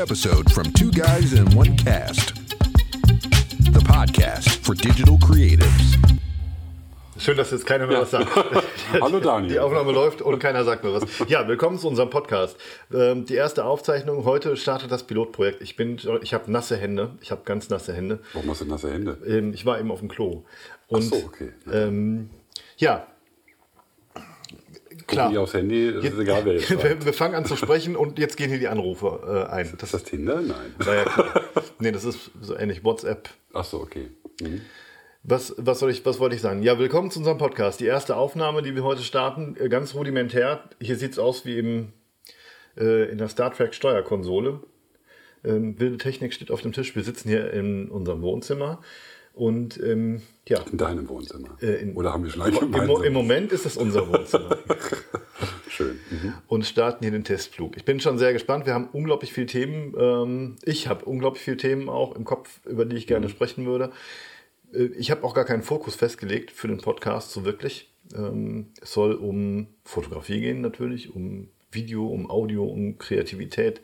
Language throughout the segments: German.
episodes from Two Guys in One Cast, the podcast for digital creatives. Schön, dass jetzt keiner mehr was sagt. Hallo Daniel. Die Aufnahme läuft und keiner sagt mehr was. Ja, willkommen zu unserem Podcast. Ähm, die erste Aufzeichnung. Heute startet das Pilotprojekt. Ich bin, ich habe nasse Hände. Ich habe ganz nasse Hände. Warum hast du nasse Hände? Ähm, ich war eben auf dem Klo. Und, Ach so, okay. Ähm, ja. Gucken die aufs Handy, das ist egal, wer jetzt wir, wir fangen an zu sprechen und jetzt gehen hier die Anrufe äh, ein. Ist das Tinder? Nein. Naja, klar. nee, das ist so ähnlich WhatsApp. Ach so, okay. Mhm. Was, was, soll ich, was wollte ich sagen? Ja, willkommen zu unserem Podcast. Die erste Aufnahme, die wir heute starten, äh, ganz rudimentär. Hier sieht es aus wie im, äh, in der Star Trek Steuerkonsole. Ähm, wilde Technik steht auf dem Tisch. Wir sitzen hier in unserem Wohnzimmer. Und ähm, ja. In deinem Wohnzimmer. Äh, in, Oder haben wir schon im, im, Im Moment ist das unser Wohnzimmer. Schön. Mhm. Und starten hier den Testflug. Ich bin schon sehr gespannt. Wir haben unglaublich viele Themen. Ähm, ich habe unglaublich viele Themen auch im Kopf, über die ich gerne mhm. sprechen würde. Äh, ich habe auch gar keinen Fokus festgelegt für den Podcast, so wirklich. Ähm, es soll um Fotografie gehen natürlich, um Video, um Audio, um Kreativität,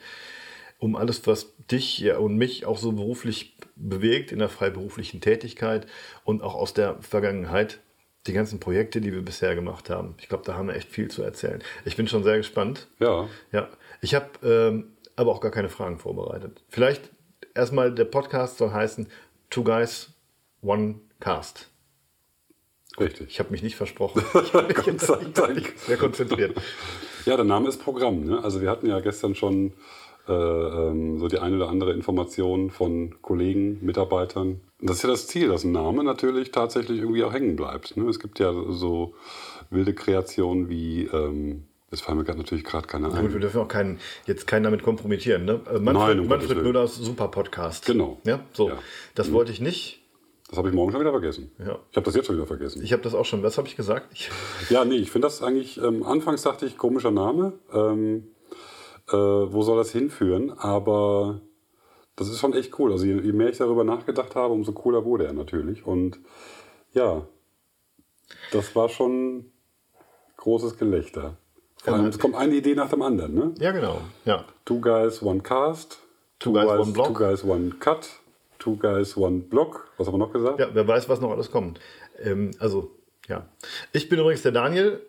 um alles, was dich ja, und mich auch so beruflich bewegt in der freiberuflichen Tätigkeit und auch aus der Vergangenheit. Die ganzen Projekte, die wir bisher gemacht haben. Ich glaube, da haben wir echt viel zu erzählen. Ich bin schon sehr gespannt. Ja. Ja. Ich habe ähm, aber auch gar keine Fragen vorbereitet. Vielleicht erstmal der Podcast soll heißen Two Guys One Cast. Richtig. Ich habe mich nicht versprochen. Ich habe mich jetzt sehr konzentriert. Ja, der Name ist Programm. Ne? Also wir hatten ja gestern schon äh, ähm, so die eine oder andere Information von Kollegen, Mitarbeitern. Das ist ja das Ziel, dass ein Name natürlich tatsächlich irgendwie auch hängen bleibt. Ne? Es gibt ja so wilde Kreationen wie ähm, Jetzt fallen mir natürlich gerade keine ein. Gut, wir dürfen auch keinen, jetzt keinen damit kompromittieren. Ne? Manfred, Nein, um Manfred Müllers Super Podcast. Genau. Ja, so. Ja. Das wollte ich nicht. Das habe ich morgen schon wieder vergessen. Ja. Ich habe das jetzt schon wieder vergessen. Ich habe das auch schon. Was habe ich gesagt? Ich ja, nee, ich finde das eigentlich, ähm, anfangs dachte ich, komischer Name. Ähm, äh, wo soll das hinführen? Aber das ist schon echt cool. Also je, je, mehr ich darüber nachgedacht habe, umso cooler wurde er natürlich. Und ja, das war schon großes Gelächter. Vor allem, es kommt eine Idee nach dem anderen, ne? Ja, genau. Ja. Two Guys, One Cast. Two, two guys, guys, One Block. Two Guys, One Cut. Two Guys, One Block. Was haben wir noch gesagt? Ja, wer weiß, was noch alles kommt. Ähm, also, ja. Ich bin übrigens der Daniel.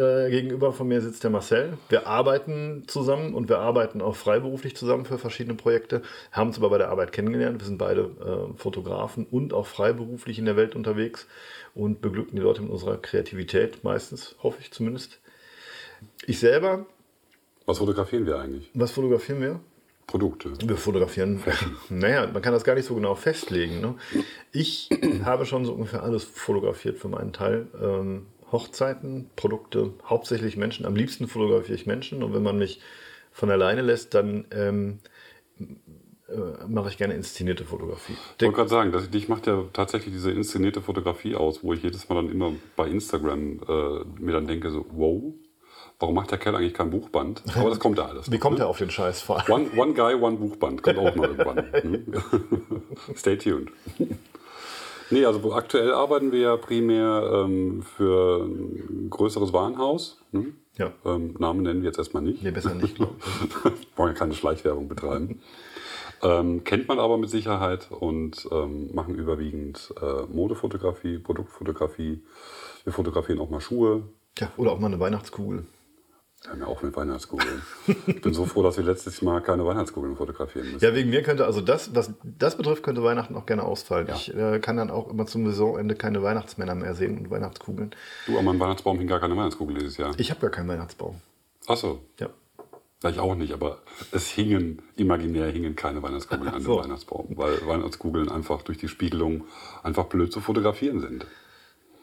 Äh, gegenüber von mir sitzt der Marcel. Wir arbeiten zusammen und wir arbeiten auch freiberuflich zusammen für verschiedene Projekte. Haben uns aber bei der Arbeit kennengelernt. Wir sind beide äh, Fotografen und auch freiberuflich in der Welt unterwegs und beglücken die Leute mit unserer Kreativität meistens, hoffe ich zumindest. Ich selber. Was fotografieren wir eigentlich? Was fotografieren wir? Produkte. Wir fotografieren. Naja, man kann das gar nicht so genau festlegen. Ne? Ich habe schon so ungefähr alles fotografiert für meinen Teil. Ähm, Hochzeiten, Produkte, hauptsächlich Menschen. Am liebsten fotografiere ich Menschen und wenn man mich von alleine lässt, dann ähm, äh, mache ich gerne inszenierte Fotografie. Ich wollte gerade sagen, dass, dich macht ja tatsächlich diese inszenierte Fotografie aus, wo ich jedes Mal dann immer bei Instagram äh, mir dann denke, so, wow, Warum macht der Kerl eigentlich kein Buchband? Aber das kommt ja alles. Wie kommt ne? er auf den Scheiß vor? One, one Guy, One Buchband. Kommt auch mal irgendwann. Ne? Stay tuned. Nee, also aktuell arbeiten wir ja primär ähm, für ein größeres Warenhaus. Ne? Ja. Ähm, Namen nennen wir jetzt erstmal nicht. Nee, besser nicht, glaube ich. Wollen ja keine Schleichwerbung betreiben. ähm, kennt man aber mit Sicherheit und ähm, machen überwiegend äh, Modefotografie, Produktfotografie. Wir fotografieren auch mal Schuhe, ja, oder auch mal eine Weihnachtskugel. Ja, mir auch mit Weihnachtskugeln. ich bin so froh, dass wir letztes Mal keine Weihnachtskugeln fotografieren müssen. Ja, wegen mir könnte, also das, was das betrifft, könnte Weihnachten auch gerne ausfallen. Ja. Ich äh, kann dann auch immer zum Saisonende keine Weihnachtsmänner mehr sehen und Weihnachtskugeln. Du, an meinem Weihnachtsbaum hing gar keine Weihnachtskugel dieses Jahr. Ich habe gar keinen Weihnachtsbaum. Ach so. Ja. Ich auch nicht, aber es hingen, imaginär hingen keine Weihnachtskugeln an so. dem Weihnachtsbaum, weil Weihnachtskugeln einfach durch die Spiegelung einfach blöd zu fotografieren sind.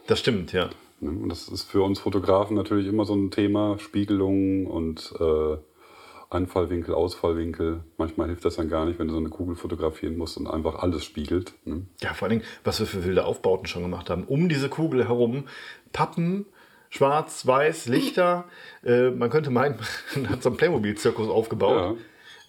Das stimmt, ja. Ne? Und das ist für uns Fotografen natürlich immer so ein Thema, Spiegelung und äh, Einfallwinkel, Ausfallwinkel. Manchmal hilft das dann gar nicht, wenn du so eine Kugel fotografieren musst und einfach alles spiegelt. Ne? Ja, vor allen Dingen, was wir für wilde Aufbauten schon gemacht haben. Um diese Kugel herum Pappen, schwarz, weiß, Lichter. Äh, man könnte meinen, man hat so einen Playmobil-Zirkus aufgebaut.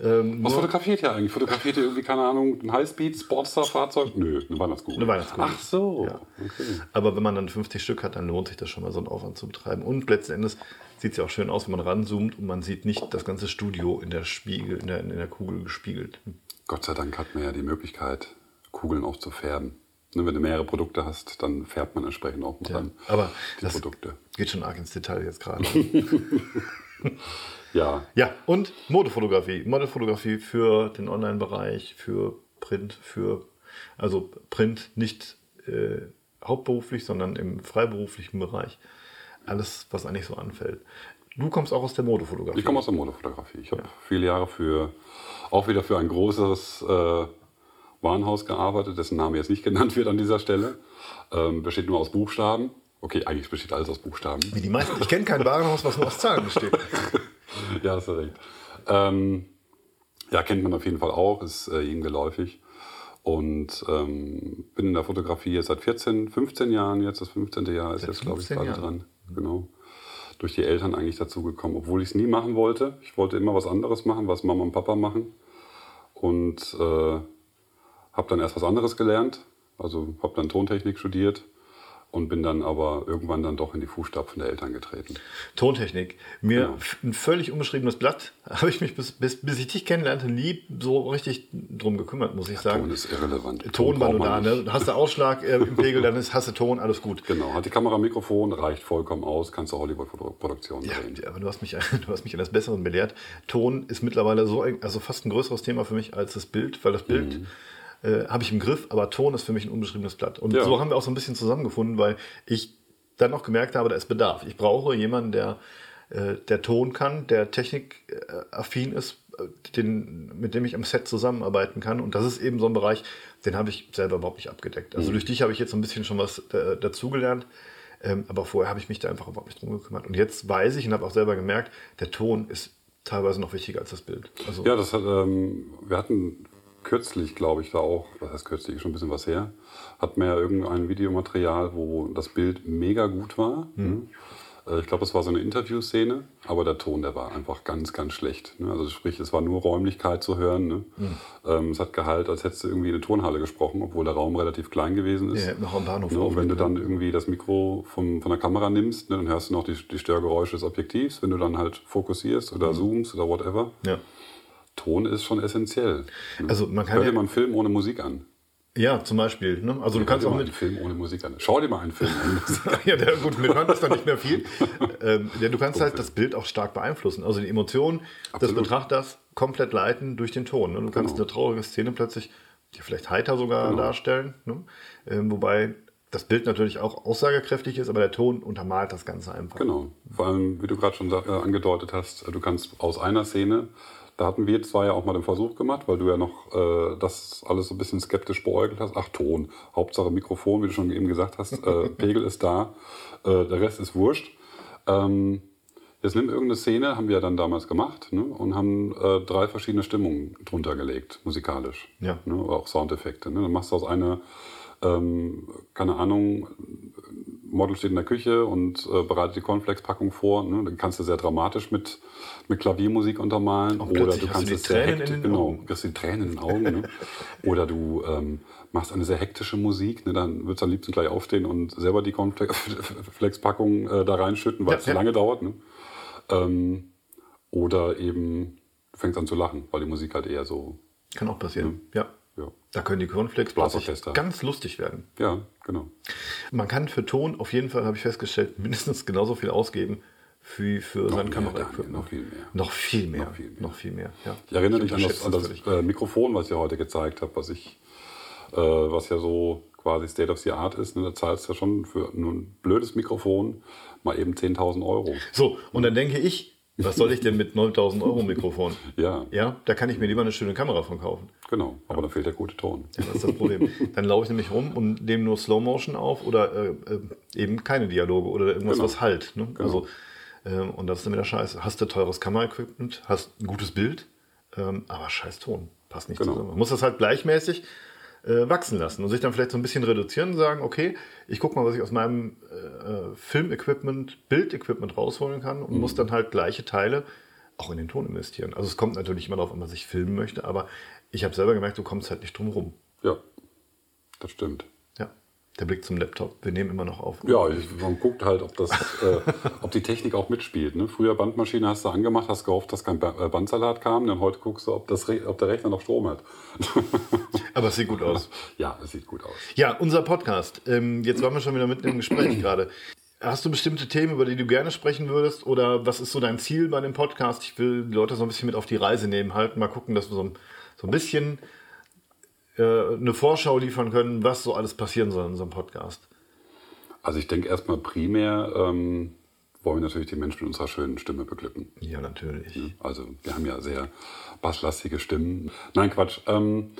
Ähm, Was fotografiert ihr eigentlich? Fotografiert ihr irgendwie, keine Ahnung, ein Highspeed-Sportster-Fahrzeug? Nö, eine Weihnachtskugel. Eine Weihnachtskugel. Ach so. Ja. Okay. Aber wenn man dann 50 Stück hat, dann lohnt sich das schon mal, so einen Aufwand zu betreiben. Und letzten Endes sieht es ja auch schön aus, wenn man ranzoomt und man sieht nicht das ganze Studio in der Spiegel, in der, in der Kugel gespiegelt. Gott sei Dank hat man ja die Möglichkeit, Kugeln auch zu färben. Ne, wenn du mehrere Produkte hast, dann färbt man entsprechend auch mal dann Aber die das Produkte. geht schon arg ins Detail jetzt gerade. Ja, ja, und Modefotografie. Modefotografie für den Online-Bereich, für Print, für, also Print nicht äh, hauptberuflich, sondern im freiberuflichen Bereich. Alles, was eigentlich so anfällt. Du kommst auch aus der Modefotografie. ich komme aus der Modefotografie. Ich habe viele Jahre für, auch wieder für ein großes äh, Warenhaus gearbeitet, dessen Name jetzt nicht genannt wird an dieser Stelle. Ähm, besteht nur aus Buchstaben. Okay, eigentlich besteht alles aus Buchstaben. Wie die meisten. Ich kenne kein Warenhaus, was nur aus Zahlen besteht. ja, hast du recht. Ähm, ja, kennt man auf jeden Fall auch, ist äh, ihm geläufig. Und ähm, bin in der Fotografie jetzt seit 14, 15 Jahren jetzt. Das 15. Jahr ist Seit jetzt, glaube ich, 15 gerade Jahren. dran. Genau. Durch die Eltern eigentlich dazu gekommen, obwohl ich es nie machen wollte. Ich wollte immer was anderes machen, was Mama und Papa machen. Und äh, habe dann erst was anderes gelernt. Also habe dann Tontechnik studiert und bin dann aber irgendwann dann doch in die Fußstapfen der Eltern getreten. Tontechnik. Mir Genau. f- ein völlig unbeschriebenes Blatt. Habe ich mich bis, bis, bis ich dich kennenlernte nie so richtig drum gekümmert, muss ich sagen. Ton ist irrelevant. Ton war braucht nur da. Ne? Hast du Ausschlag äh, im Pegel, dann ist, hast du Ton, alles gut. Genau, hat die Kamera Mikrofon, reicht vollkommen aus, kannst du Hollywood-Produktion Ja, drehen. aber du hast mich, du hast mich eines Besseren belehrt. Ton ist mittlerweile so, also fast ein größeres Thema für mich als das Bild, weil das Bild äh, habe ich im Griff, aber Ton ist für mich ein unbeschriebenes Blatt. Und Ja. so haben wir auch so ein bisschen zusammengefunden, weil ich dann auch gemerkt habe, da ist Bedarf. Ich brauche jemanden, der, äh, der Ton kann, der technikaffin ist, äh, den, mit dem ich am Set zusammenarbeiten kann. Und das ist eben so ein Bereich, den habe ich selber überhaupt nicht abgedeckt. Also durch dich habe ich jetzt so ein bisschen schon was äh, dazugelernt. Ähm, aber vorher habe ich mich da einfach überhaupt nicht drum gekümmert. Und jetzt weiß ich und habe auch selber gemerkt, der Ton ist teilweise noch wichtiger als das Bild. Also, Ja, das hat, ähm, wir hatten kürzlich, glaube ich, da auch, was heißt kürzlich, schon ein bisschen was her, wir ja irgendein Videomaterial, wo das Bild mega gut war. Mhm. Äh, Ich glaube, das war so eine Interviewszene, aber der Ton, der war einfach ganz, ganz schlecht. ne? Also sprich, es war nur Räumlichkeit zu hören. ne? Mhm. Ähm, Es hat gehalt, als hättest du irgendwie eine Turnhalle gesprochen, obwohl der Raum relativ klein gewesen ist. Ja, noch am Bahnhof Ne, und wenn du dann irgendwie das Mikro vom, von der Kamera nimmst, ne, dann hörst du noch die, die Störgeräusche des Objektivs. Wenn du dann halt fokussierst Mhm. oder zoomst oder whatever, ja. Ton ist schon essentiell. ne? Also man kann Hör dir ja- mal einen Film ohne Musik an. ja, zum Beispiel. Ne? Also du Hör kannst dir auch mal mit, einen Film ohne Musik an. Schau dir mal einen Film ohne Musik ja, der, gut, mit hören ist dann nicht mehr viel. ähm, ja, du kannst halt das Bild auch stark beeinflussen. Also die Emotionen des. Genau. Betrachters komplett leiten durch den Ton. Ne? Du kannst eine traurige Szene plötzlich ja, vielleicht heiter sogar Genau. darstellen. Ne? Ähm, wobei das Bild natürlich auch aussagekräftig ist, aber der Ton untermalt das Ganze einfach. Genau. Vor allem, wie du gerade schon äh, angedeutet hast, äh, du kannst aus einer Szene, da hatten wir zwei ja auch mal den Versuch gemacht, weil du ja noch äh, das alles so ein bisschen skeptisch beäugelt hast. Ach, Ton, Hauptsache Mikrofon, wie du schon eben gesagt hast, äh, Pegel ist da, äh, der Rest ist wurscht. Ähm, jetzt nimm irgendeine Szene, haben wir ja dann damals gemacht, ne, und haben äh, drei verschiedene Stimmungen drunter gelegt, musikalisch. Ja. Ne, auch Soundeffekte. Ne. Dann machst du aus einer, ähm, keine Ahnung, Model steht in der Küche und äh, bereitet die Cornflakes-Packung vor. Ne? Dann kannst du sehr dramatisch mit, mit Klaviermusik untermalen. Und Oder plötzlich du kannst es sehr hektisch, genau, Augen. kriegst die Tränen in den Augen. ne? Oder du ähm, machst eine sehr hektische Musik. Ne? Dann würdest du am liebsten gleich aufstehen und selber die Cornflakes-Packung äh, da reinschütten, weil Ja, es zu ja. lange dauert. Ne? Ähm, oder eben du fängst an zu lachen, weil die Musik halt eher so, Kann auch passieren. Ja. Ja, Da können die Cornflakes plötzlich ganz lustig werden. ja genau. Man kann für Ton auf jeden Fall, habe ich festgestellt, mindestens genauso viel ausgeben wie für sein mehr, Kameraequipment. Noch viel mehr. Noch viel mehr. Noch viel mehr. Noch viel mehr. Ja. Ich erinnere dich an das, an das äh, Mikrofon, was ich heute gezeigt habe, was ich, äh, was ja so quasi State of the Art ist. Ne? Da zahlst du ja schon für nur ein blödes Mikrofon mal eben 10.000 Euro. So, und dann denke ich, was soll ich denn mit 9000 Euro Mikrofon? Ja, Ja, da kann ich mir lieber eine schöne Kamera von kaufen. genau. Aber da fehlt der gute Ton. Ja, das ist das Problem. Dann laufe ich nämlich rum und nehme nur Slow Motion auf oder äh, äh, eben keine Dialoge oder irgendwas, Genau. was halt. Ne? Also, ähm, und das ist dann wieder scheiße. Hast du teures Kameraequipment, hast ein gutes Bild, ähm, aber scheiß Ton. Passt nicht Genau. zusammen. Man muss das halt gleichmäßig äh, wachsen lassen und sich dann vielleicht so ein bisschen reduzieren und sagen, okay, ich gucke mal, was ich aus meinem äh, Filmequipment, Bildequipment rausholen kann und muss dann halt gleiche Teile auch in den Ton investieren. Also es kommt natürlich immer darauf, ob man sich filmen möchte, aber ich habe selber gemerkt, du kommst halt nicht drum rum. Ja, das stimmt. Der Blick zum Laptop. Wir nehmen immer noch auf. Ja, man guckt halt, ob, das, äh, ob die Technik auch mitspielt. Ne? Früher Bandmaschine hast du angemacht, hast gehofft, dass kein äh, Bandsalat kam. Dann heute guckst du, ob, das, Re- ob der Rechner noch Strom hat. Aber es sieht gut aus. ja, es sieht gut aus. Ja, unser Podcast. Ähm, jetzt waren wir schon wieder mitten im Gespräch gerade. Hast du bestimmte Themen, über die du gerne sprechen würdest? Oder was ist so dein Ziel bei dem Podcast? Ich will die Leute so ein bisschen mit auf die Reise nehmen, halt mal gucken, dass wir so ein, so ein bisschen eine Vorschau liefern können, was so alles passieren soll in unserem Podcast. Also ich denke erstmal primär ähm, wollen wir natürlich die Menschen mit unserer schönen Stimme beglücken. Ja, natürlich. Also wir haben ja sehr basslastige Stimmen. Nein, Quatsch. Ähm,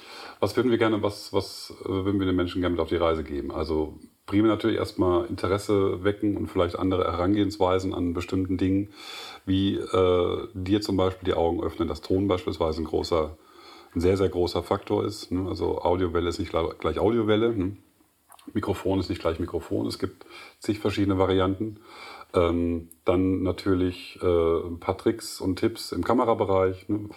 was würden wir gerne, was, was äh, würden wir den Menschen gerne mit auf die Reise geben? Also primär natürlich erstmal Interesse wecken und vielleicht andere Herangehensweisen an bestimmten Dingen, wie äh, dir zum Beispiel die Augen öffnen, dass Ton beispielsweise ein großer, ein sehr, sehr großer Faktor ist. Ne? Also Audiowelle ist nicht gleich, Audiowelle. Ne? Mikrofon ist nicht gleich Mikrofon. Es gibt zig verschiedene Varianten. Ähm, dann natürlich äh, ein paar Tricks und Tipps im Kamerabereich. Ne?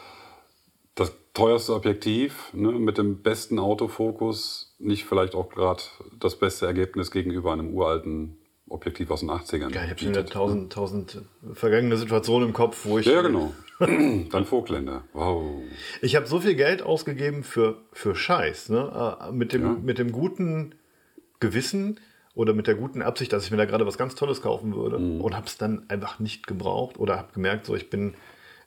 Das teuerste Objektiv ne? mit dem besten Autofokus, nicht vielleicht auch gerade das beste Ergebnis gegenüber einem uralten Objektiv aus den 80ern. Ja, ich habe schon wieder tausend, tausend vergangene Situationen im Kopf, wo ich. Ja, genau. Dein Vogtländer. Wow. Ich habe so viel Geld ausgegeben für, für Scheiß, ne? Äh, Mit dem, Ja. mit dem guten Gewissen oder mit der guten Absicht, dass ich mir da gerade was ganz Tolles kaufen würde und habe es dann einfach nicht gebraucht oder habe gemerkt, so ich bin,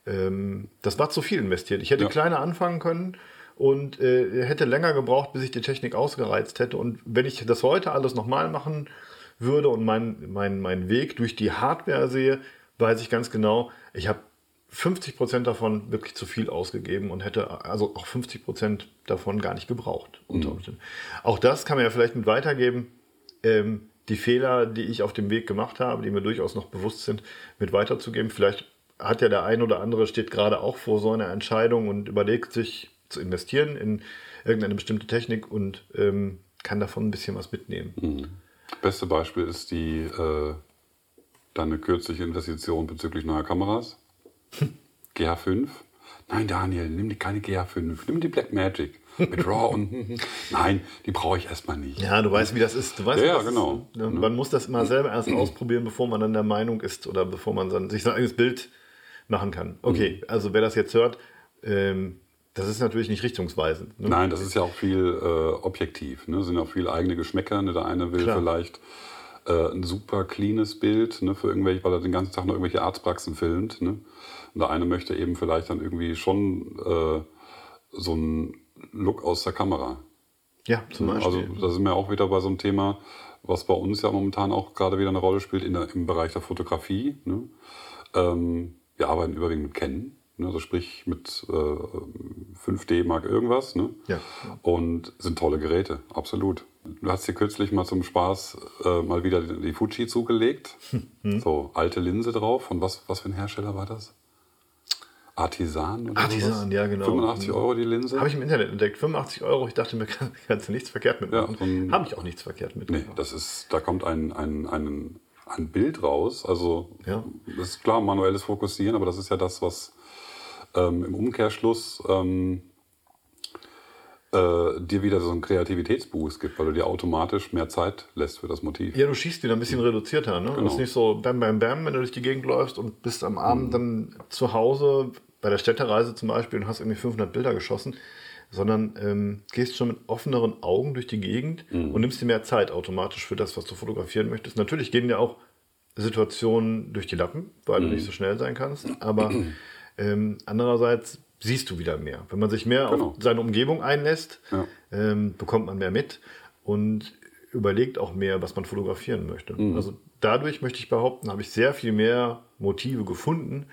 ähm, das war zu viel investiert. Ich hätte Ja. kleiner anfangen können und äh, hätte länger gebraucht, bis ich die Technik ausgereizt hätte. Und wenn ich das heute alles nochmal machen würde und meinen mein, mein Weg durch die Hardware sehe, weiß ich ganz genau, ich habe 50 Prozent davon wirklich zu viel ausgegeben und hätte also auch 50 Prozent davon gar nicht gebraucht. Umständen. Auch das kann man ja vielleicht mit weitergeben. Ähm, die Fehler, die ich auf dem Weg gemacht habe, die mir durchaus noch bewusst sind, mit weiterzugeben. Vielleicht hat ja der ein oder andere, steht gerade auch vor so einer Entscheidung und überlegt sich zu investieren in irgendeine bestimmte Technik und ähm, kann davon ein bisschen was mitnehmen. Beste Beispiel ist die äh, deine kürzliche Investition bezüglich neuer Kameras. GH5. Nein, Daniel, nimm die keine GH5, nimm die Blackmagic mit RAW und nein, die brauche ich erstmal nicht. Ja, du weißt, wie das ist. Du weißt, Ja, ja, genau. Ist. Man muss das immer selber erst ausprobieren, bevor man dann der Meinung ist oder bevor man dann sich sein eigenes Bild machen kann. Okay, Mhm. also wer das jetzt hört, ähm, das ist natürlich nicht richtungsweisend. Ne? Nein, das ist ja auch viel äh, objektiv. Ne? sind auch viele eigene Geschmäcker. Ne? Der eine will Klar. vielleicht äh, ein super cleanes Bild ne? für irgendwelche, weil er den ganzen Tag noch irgendwelche Arztpraxen filmt. Ne? Und der eine möchte eben vielleicht dann irgendwie schon äh, so einen Look aus der Kamera. Ja, zum Beispiel. Also da sind wir auch wieder bei so einem Thema, was bei uns ja momentan auch gerade wieder eine Rolle spielt in der, im Bereich der Fotografie. Ne? Ähm, wir arbeiten überwiegend mit Canon, ne? also sprich mit äh, 5D Mark irgendwas. Ne? Ja. Und sind tolle Geräte, absolut. Du hast dir kürzlich mal zum Spaß äh, mal wieder die Fuji zugelegt. Hm. So, alte Linse drauf. Von was, was für ein Hersteller war das? Artisan oder Artisan, ja, genau. 85 Euro die Linse? Habe ich im Internet entdeckt. 85 Euro. Ich dachte mir, kann- kannst du nichts verkehrt mitmachen. Ja, ein- Habe ich auch nichts verkehrt mit. Nee, das ist, da kommt ein, ein, ein, ein Bild raus. Also, Ja. das ist klar, manuelles Fokussieren, aber das ist ja das, was ähm, im Umkehrschluss ähm, äh, dir wieder so einen Kreativitätsboost gibt, weil du dir automatisch mehr Zeit lässt für das Motiv. Ja, du schießt wieder ein bisschen reduzierter. Ne? Genau. Das ist nicht so bam, bam, bam, wenn du durch die Gegend läufst und bist am Abend dann zu Hause, bei der Städtereise zum Beispiel, und hast irgendwie 500 Bilder geschossen, sondern ähm, gehst schon mit offeneren Augen durch die Gegend und nimmst dir mehr Zeit automatisch für das, was du fotografieren möchtest. Natürlich gehen dir auch Situationen durch die Lappen, weil du nicht so schnell sein kannst, aber ähm, andererseits siehst du wieder mehr. Wenn man sich mehr Genau. auf seine Umgebung einlässt, Ja. ähm, bekommt man mehr mit und überlegt auch mehr, was man fotografieren möchte. Mhm. Also dadurch möchte ich behaupten, habe ich sehr viel mehr Motive gefunden,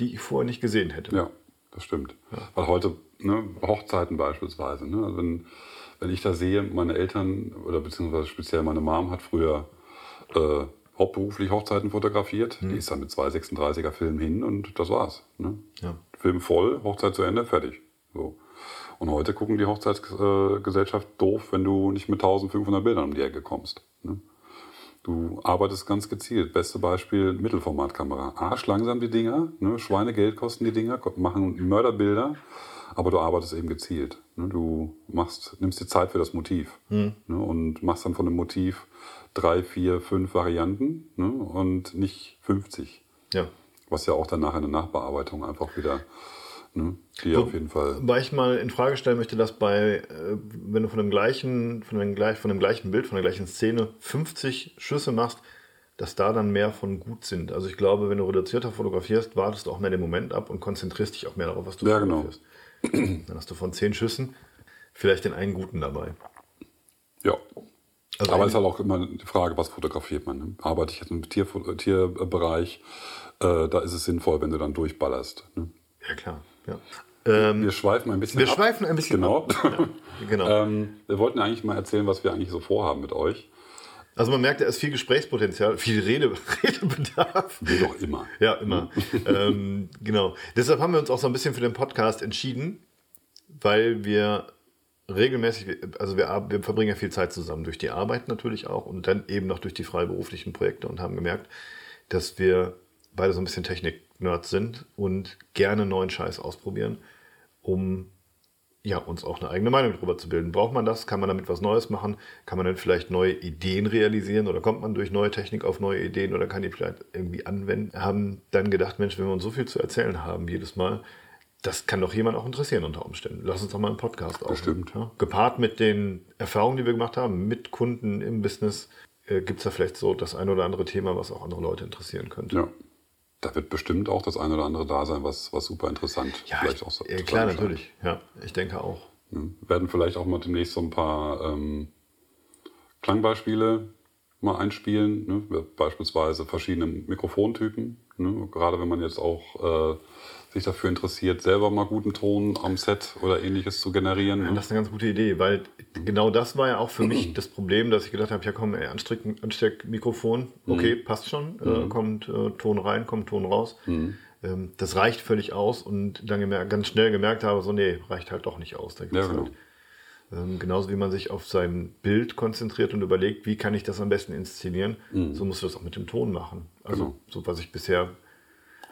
die ich vorher nicht gesehen hätte. Ja, das stimmt. Weil heute, ne, Hochzeiten beispielsweise, ne, wenn, wenn ich da sehe, meine Eltern oder beziehungsweise speziell meine Mom hat früher äh, hauptberuflich Hochzeiten fotografiert. Die ist dann mit zwei 36er Filmen hin und das war's. Ne? Ja. Film voll, Hochzeit zu Ende, fertig. So. Und heute gucken die Hochzeitsgesellschaft doof, wenn du nicht mit 1500 Bildern um die Ecke kommst. Ne? Du arbeitest ganz gezielt. Beste Beispiel Mittelformatkamera. Arsch langsam die Dinger, ne? Schweinegeld kosten die Dinger, machen Mörderbilder, aber du arbeitest eben gezielt. Ne? Du machst, nimmst dir Zeit für das Motiv ne? und machst dann von dem Motiv drei, vier, fünf Varianten ne? und nicht 50. Ja. Was ja auch dann nachher in der Nachbearbeitung einfach wieder, ne? die auf jeden Fall. Weil ich mal in Frage stellen möchte, dass bei, äh, wenn du von dem gleichen, von dem, gleich, von dem gleichen Bild, von der gleichen Szene 50 Schüsse machst, dass da dann mehr von gut sind. Also ich glaube, wenn du reduzierter fotografierst, wartest du auch mehr den Moment ab und konzentrierst dich auch mehr darauf, was du Ja, genau. fotografierst. Dann hast du von 10 Schüssen vielleicht den einen guten dabei. Ja. Also Aber es ist halt auch immer die Frage, was fotografiert man. Ne? Arbeite ich jetzt im Tier, Tierbereich, äh, da ist es sinnvoll, wenn du dann durchballerst. Ne? Ja, klar. Ja. Ähm, Wir schweifen ein bisschen wir ab. schweifen ein bisschen Genau. ab. Genau. ähm, wir wollten eigentlich mal erzählen, was wir eigentlich so vorhaben mit euch. Also man merkt, da ist viel Gesprächspotenzial, viel Rede, Redebedarf. Wie doch immer. Ja, immer. ähm, genau. Deshalb haben wir uns auch so ein bisschen für den Podcast entschieden, weil wir regelmäßig, also wir, wir verbringen ja viel Zeit zusammen, durch die Arbeit natürlich auch und dann eben noch durch die freiberuflichen Projekte und haben gemerkt, dass wir beide so ein bisschen Technik-Nerds sind und gerne neuen Scheiß ausprobieren, um ja, uns auch eine eigene Meinung darüber zu bilden. Braucht man das? Kann man damit was Neues machen? Kann man dann vielleicht neue Ideen realisieren oder kommt man durch neue Technik auf neue Ideen oder kann die vielleicht irgendwie anwenden? Haben dann gedacht, Mensch, wenn wir uns so viel zu erzählen haben jedes Mal, das kann doch jemand auch interessieren unter Umständen. Lass uns doch mal einen Podcast aufnehmen. Bestimmt. Ja? Gepaart mit den Erfahrungen, die wir gemacht haben, mit Kunden im Business, äh, gibt es da vielleicht so das ein oder andere Thema, was auch andere Leute interessieren könnte. Ja. Da wird bestimmt auch das eine oder andere da sein, was, was super interessant Ja, vielleicht ich, auch so äh, zu klar, natürlich. Ja, ich denke auch. Ne? Werden vielleicht auch mal demnächst so ein paar ähm, Klangbeispiele mal einspielen, ne? beispielsweise verschiedene Mikrofontypen. Ne? Gerade wenn man jetzt auch äh, sich dafür interessiert, selber mal guten Ton am Set oder ähnliches zu generieren. Ne? Das ist eine ganz gute Idee, weil genau das war ja auch für mich das Problem, dass ich gedacht habe, ja komm, ey, Ansteck, Ansteckmikrofon, okay, passt schon, äh, kommt äh, Ton rein, kommt Ton raus. Ähm, das reicht völlig aus und dann gemer ganz schnell gemerkt habe, so nee, reicht halt doch nicht aus. Da gibt's Ja, genau. halt, ähm, genauso wie man sich auf sein Bild konzentriert und überlegt, wie kann ich das am besten inszenieren, so musst du das auch mit dem Ton machen. Also Genau. so was ich bisher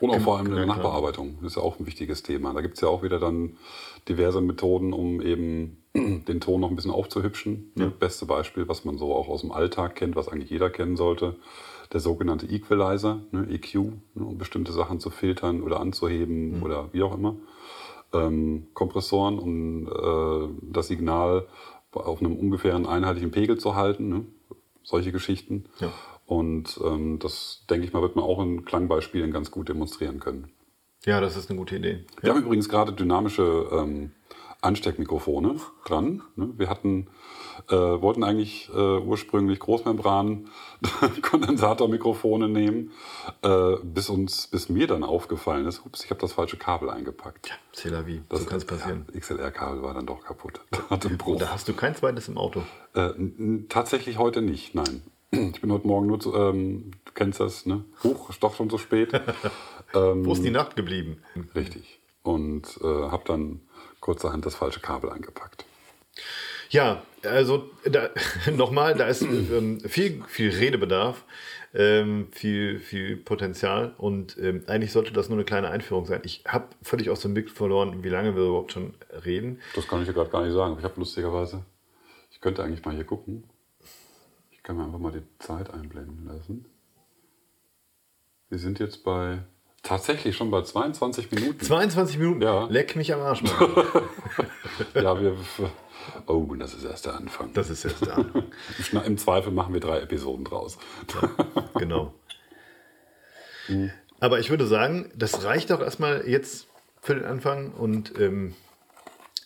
Und auch vor allem in der. Nachbearbeitung. Das ist ja auch ein wichtiges Thema. Da gibt es ja auch wieder dann diverse Methoden, um eben den Ton noch ein bisschen aufzuhübschen. Ne? Beste Beispiel, was man so auch aus dem Alltag kennt, was eigentlich jeder kennen sollte, der sogenannte Equalizer, ne? EQ, ne? um bestimmte Sachen zu filtern oder anzuheben oder wie auch immer. Ähm, Kompressoren, um äh, das Signal auf einem ungefähren einheitlichen Pegel zu halten. Ne? Solche Geschichten. Ja. Und ähm, das, denke ich mal, wird man auch in Klangbeispielen ganz gut demonstrieren können. Ja, das ist eine gute Idee. Wir haben übrigens gerade dynamische ähm, Ansteckmikrofone dran. Ne? Wir hatten, äh, wollten eigentlich äh, ursprünglich Großmembran Kondensatormikrofone nehmen, äh, bis uns, bis mir dann aufgefallen ist, ups, ich habe das falsche Kabel eingepackt. C'est la vie. Das so kann es passieren. Ja, XLR-Kabel war dann doch kaputt. Hatte einen Bruch. Da hast du kein zweites im Auto. Äh, tatsächlich heute nicht, nein. Ich bin heute Morgen nur zu, ähm, du kennst das, ne? Huch, ist doch schon so spät. Wo ist die Nacht geblieben? Richtig. Und äh, habe dann kurzerhand das falsche Kabel eingepackt. Ja, also da, nochmal, da ist ähm, viel, viel Redebedarf, ähm, viel, viel Potenzial und ähm, eigentlich sollte das nur eine kleine Einführung sein. Ich habe völlig aus dem Blick verloren, wie lange wir überhaupt schon reden. Das kann ich ja gerade gar nicht sagen. Ich habe lustigerweise, ich könnte eigentlich mal hier gucken. Ich kann mir einfach mal die Zeit einblenden lassen. Wir sind jetzt bei, tatsächlich schon bei 22 Minuten. 22 Minuten, Ja. leck mich am Arsch. Ja, wir, oh, das ist erst der Anfang. Das ist jetzt da. Im Im Zweifel machen wir drei Episoden draus. genau. Aber ich würde sagen, das reicht auch erstmal jetzt für den Anfang und ähm,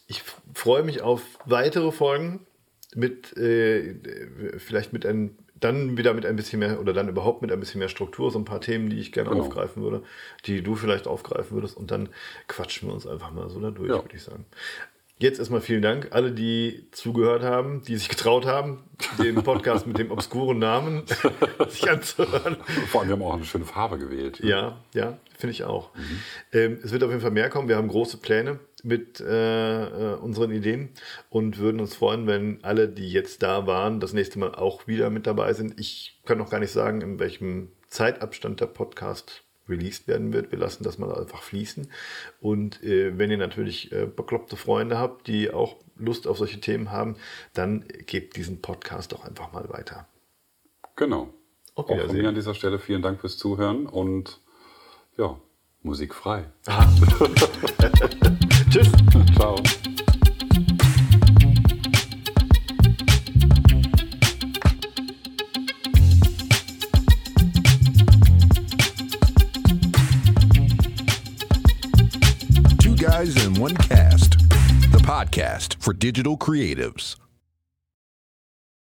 ich freue mich auf weitere Folgen mit äh, vielleicht mit ein dann wieder mit ein bisschen mehr oder dann überhaupt mit ein bisschen mehr Struktur, so ein paar Themen, die ich gerne Genau. aufgreifen würde, die du vielleicht aufgreifen würdest und dann quatschen wir uns einfach mal so da durch, Ja. würde ich sagen. Jetzt erstmal vielen Dank, alle, die zugehört haben, die sich getraut haben, den Podcast mit dem obskuren Namen sich anzuhören. Vor allem, wir haben auch eine schöne Farbe gewählt. Ja, ja, finde ich auch. Ähm, es wird auf jeden Fall mehr kommen. Wir haben große Pläne. Mit äh, äh, unseren Ideen und würden uns freuen, wenn alle, die jetzt da waren, das nächste Mal auch wieder mit dabei sind. Ich kann noch gar nicht sagen, in welchem Zeitabstand der Podcast released werden wird. Wir lassen das mal einfach fließen. Und äh, wenn ihr natürlich äh, bekloppte Freunde habt, die auch Lust auf solche Themen haben, dann gebt diesen Podcast doch einfach mal weiter. Genau. Auf Auch von mir an dieser Stelle vielen Dank fürs Zuhören und ja, Musik frei. Tschüss. Ciao. Two Guys in One Cast, the podcast for digital creatives.